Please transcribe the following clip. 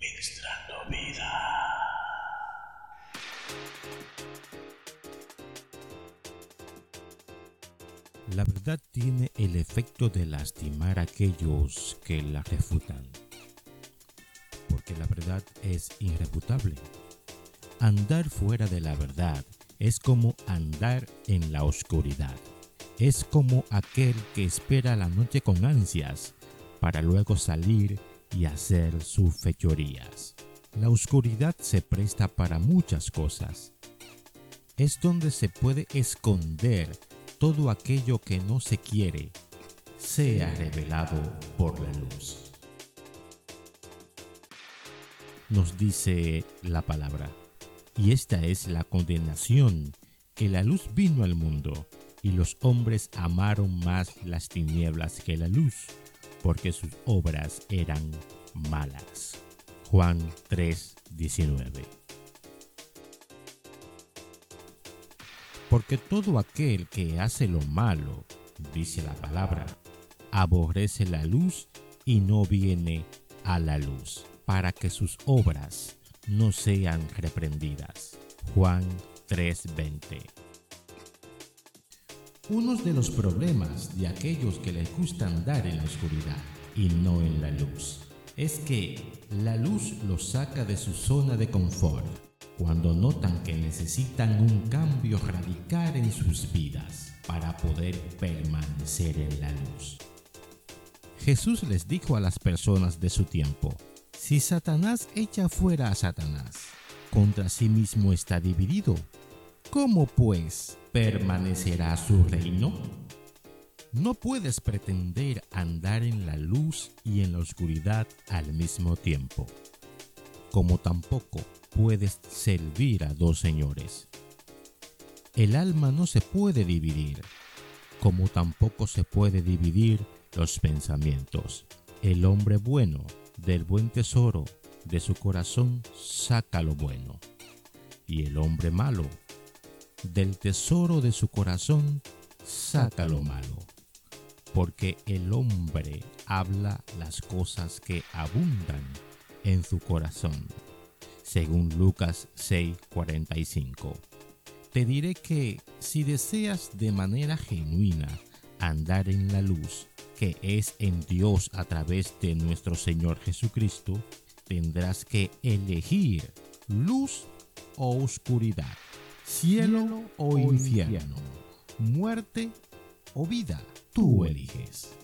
Extrando vida. La verdad tiene el efecto de lastimar a aquellos que la refutan, porque la verdad es irrefutable. Andar fuera de la verdad es como andar en la oscuridad. Es como aquel que espera la noche con ansias para luego salir y hacer sus fechorías. La oscuridad se presta para muchas cosas. Es donde se puede esconder todo aquello que no se quiere, sea revelado por la luz. Nos dice la palabra, y esta es la condenación, que la luz vino al mundo, y los hombres amaron más las tinieblas que la luz, porque sus obras eran malas. Juan 3:19 Porque todo aquel que hace lo malo, dice la palabra, aborrece la luz y no viene a la luz, para que sus obras no sean reprendidas. Juan 3:20 Uno de los problemas de aquellos que les gusta andar en la oscuridad y no en la luz es que la luz los saca de su zona de confort cuando notan que necesitan un cambio radical en sus vidas para poder permanecer en la luz. Jesús les dijo a las personas de su tiempo, si Satanás echa fuera a Satanás, contra sí mismo está dividido. ¿Cómo pues permanecerá su reino? No puedes pretender andar en la luz y en la oscuridad al mismo tiempo, como tampoco puedes servir a dos señores. El alma no se puede dividir, como tampoco se puede dividir los pensamientos. El hombre bueno del buen tesoro de su corazón saca lo bueno, y el hombre malo del tesoro de su corazón saca lo malo porque el hombre habla las cosas que abundan en su corazón, según Lucas 6:45. Te diré que si deseas de manera genuina andar en la luz que es en Dios a través de nuestro Señor Jesucristo, tendrás que elegir luz o oscuridad, cielo o infierno, muerte o vida. Tú eliges.